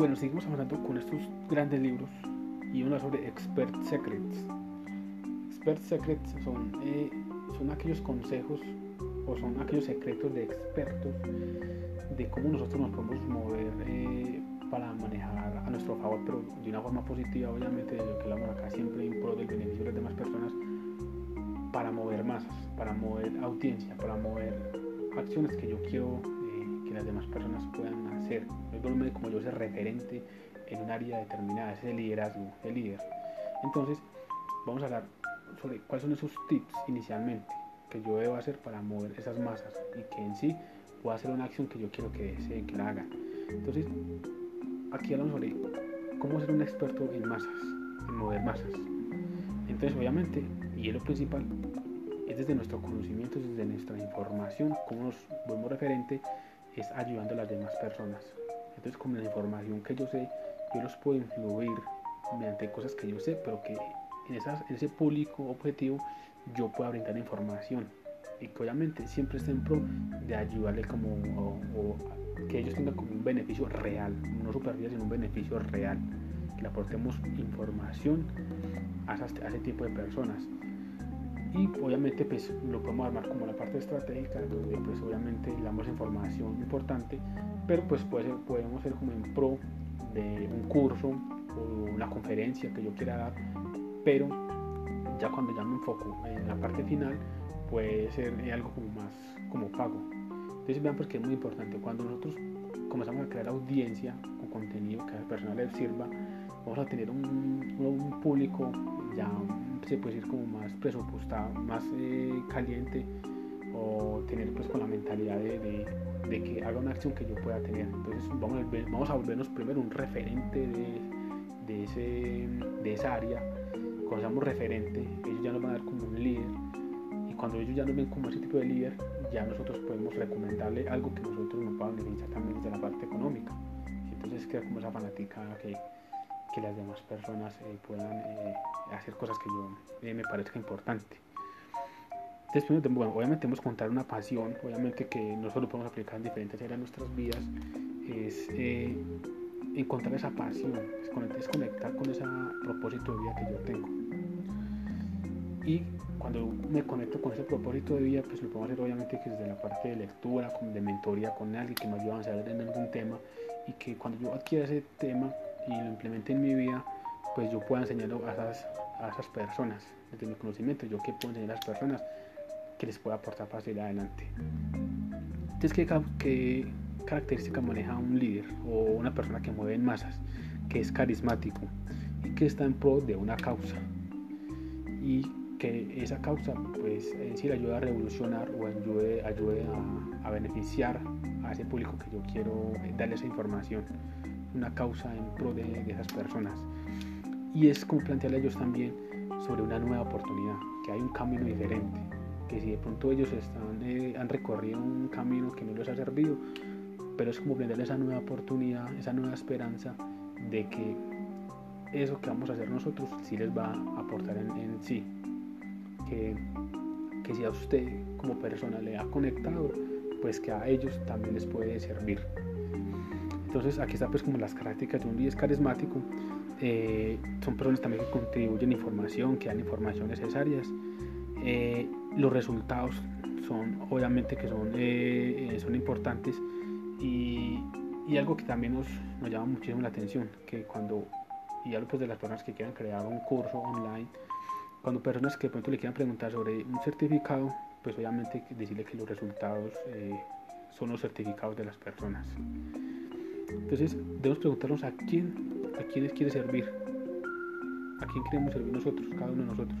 bueno, seguimos avanzando con estos grandes libros y uno sobre Expert Secrets. Expert Secrets son, eh, son aquellos consejos o son aquellos secretos de expertos de cómo nosotros nos podemos mover eh, para manejar a nuestro favor, pero de una forma positiva, obviamente, de lo que hablamos acá siempre en pro del beneficio de las demás personas, para mover masas, para mover audiencia, para mover acciones que yo quiero que las demás personas puedan hacer. No como yo ser referente en un área determinada, ese liderazgo, el líder. Entonces, vamos a hablar sobre cuáles son esos tips inicialmente que yo debo hacer para mover esas masas y que en sí pueda hacer una acción que yo quiero que, se, que la hagan. Entonces, aquí hablamos sobre cómo ser un experto en masas, en mover masas. Entonces, obviamente, y es lo principal, es desde nuestro conocimiento, desde nuestra información, como nos volvemos referente, es ayudando a las demás personas. Entonces, con la información que yo sé, yo los puedo influir mediante cosas que yo sé, pero que en, ese público objetivo yo pueda brindar información. Y que obviamente siempre esté en pro de ayudarle como que ellos tengan como un beneficio real, no supervivencia, sino un beneficio real, que le aportemos información a ese tipo de personas y obviamente pues lo podemos armar como la parte estratégica donde pues obviamente le damos información importante pero pues puede ser, podemos ser como en pro de un curso o una conferencia que yo quiera dar pero ya cuando ya me enfoco en la parte final puede ser algo como más como pago. Entonces vean porque es muy importante. Cuando nosotros comenzamos a crear audiencia con contenido que al personal les sirva vamos a tener un público ya se puede decir como más presupuestado, más eh, caliente o tener pues con la mentalidad de, de, que haga una acción que yo pueda tener. Entonces vamos a, vamos a volvernos primero un referente de, de, ese, de esa área. Cuando seamos referente, ellos ya nos van a dar como un líder y cuando ellos ya nos ven como ese tipo de líder, ya nosotros podemos recomendarle algo que nosotros nos puedan beneficiar también desde la parte económica. Entonces queda como esa fanática que que las demás personas eh, puedan eh, hacer cosas que yo eh, me parezca importante. Después, bueno, obviamente que contar una pasión, obviamente que nosotros podemos aplicar en diferentes áreas de nuestras vidas, es encontrar esa pasión, es conectar con ese propósito de vida que yo tengo. Y cuando me conecto con ese propósito de vida, pues lo puedo hacer obviamente que desde la parte de lectura, de mentoría con alguien que me ayude a avanzar en algún tema y que cuando yo adquiera ese tema, y lo implemente en mi vida, pues yo pueda enseñarlo a esas, a esas personas, desde mi conocimiento, yo que puedo enseñar a las personas que les pueda aportar para seguir adelante. Entonces, ¿qué, ¿qué característica maneja un líder o una persona que mueve en masas, que es carismático y que está en pro de una causa? Y que esa causa pues sí le ayuda a revolucionar o ayude, ayude a, a beneficiar a ese público que yo quiero darle esa información una causa en pro de, esas personas. Y es como plantearle a ellos también sobre una nueva oportunidad, que hay un camino diferente, que si de pronto ellos están, eh, han recorrido un camino que no les ha servido, pero es como brindarles esa nueva oportunidad, esa nueva esperanza de que eso que vamos a hacer nosotros sí les va a aportar en, en sí. Que, que si a usted como persona le ha conectado, pues que a ellos también les puede servir. Entonces aquí está pues como las características de un líder carismático. Eh, son personas también que contribuyen información, que dan información necesarias. Eh, los resultados son obviamente que son, eh, son importantes y, y, algo que también nos, llama muchísimo la atención, que cuando, y algo pues de las personas que quieran crear un curso online, cuando personas que de pronto le quieran preguntar sobre un certificado, pues obviamente decirle que los resultados son los certificados de las personas. Entonces debemos preguntarnos a quién, a quiénes quiere servir, a quién queremos servir nosotros, cada uno de nosotros,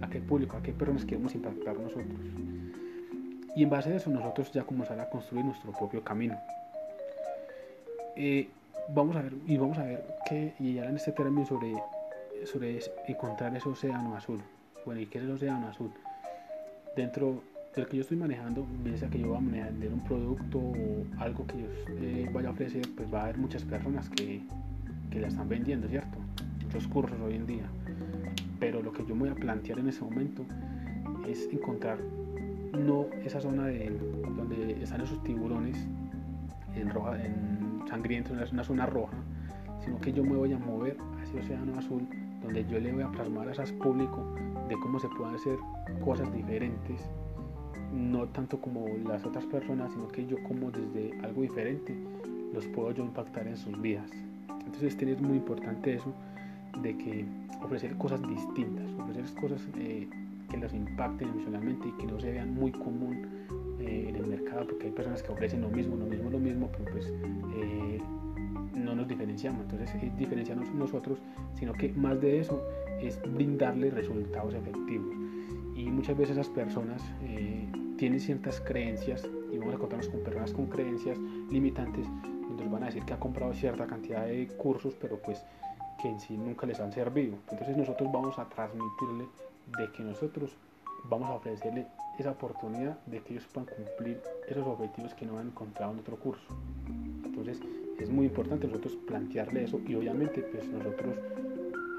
a qué público, a qué personas queremos impactar nosotros. Y en base a eso nosotros ya comenzar a construir nuestro propio camino. Eh, vamos a ver, y vamos a ver qué, y ya en este término sobre, sobre encontrar ese océano azul. Bueno, ¿y qué es el océano azul? Dentro del que yo estoy manejando, piensa que yo voy a manejar un producto o algo que yo eh, vaya a ofrecer, pues va a haber muchas personas que, que la están vendiendo, ¿cierto? Muchos cursos hoy en día. Pero lo que yo me voy a plantear en ese momento es encontrar no esa zona de donde están esos tiburones en roja, en sangriento, en una zona roja, sino que yo me voy a mover hacia océano azul, donde yo le voy a plasmar a esas público de cómo se pueden hacer cosas diferentes, no tanto como las otras personas, sino que yo como desde algo diferente los puedo yo impactar en sus vidas. Entonces es muy importante eso de que ofrecer cosas distintas, ofrecer cosas eh, que los impacten emocionalmente y que no se vean muy común eh, en el mercado, porque hay personas que ofrecen lo mismo, lo mismo, lo mismo, pero pues eh, no nos diferenciamos. Entonces es diferenciarnos nosotros, sino que más de eso es brindarle resultados efectivos. Y muchas veces esas personas tienen ciertas creencias, y vamos a contarnos con personas con creencias limitantes, nos van a decir que ha comprado cierta cantidad de cursos, pero pues que en sí nunca les han servido. Entonces nosotros vamos a transmitirle de que nosotros vamos a ofrecerle esa oportunidad de que ellos puedan cumplir esos objetivos que no han encontrado en otro curso. Entonces es muy importante nosotros plantearle eso y obviamente pues nosotros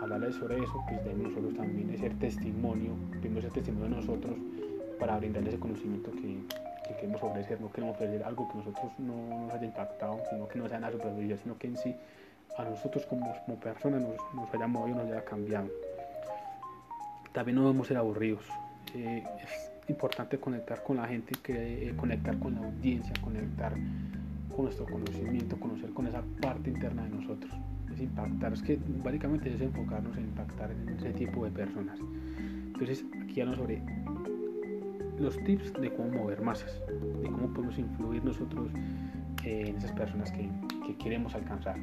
hablarle sobre eso, pues debemos nosotros también ser testimonio, debemos ser testimonio de nosotros para brindarle ese conocimiento que, que queremos ofrecer, no queremos ofrecer algo que nosotros no nos haya impactado, sino que no sea la supervivencia, sino que en sí a nosotros como, personas nos, nos haya movido, nos haya cambiado. También no debemos ser aburridos. Eh, es importante conectar con la gente, que, eh, conectar con la audiencia, conectar con nuestro conocimiento, conocer con esa parte interna de nosotros. Es impactar, es que básicamente es enfocarnos en impactar en ese tipo de personas. Entonces aquí hablamos sobre los tips de cómo mover masas, de cómo podemos influir nosotros en esas personas que, que queremos alcanzar.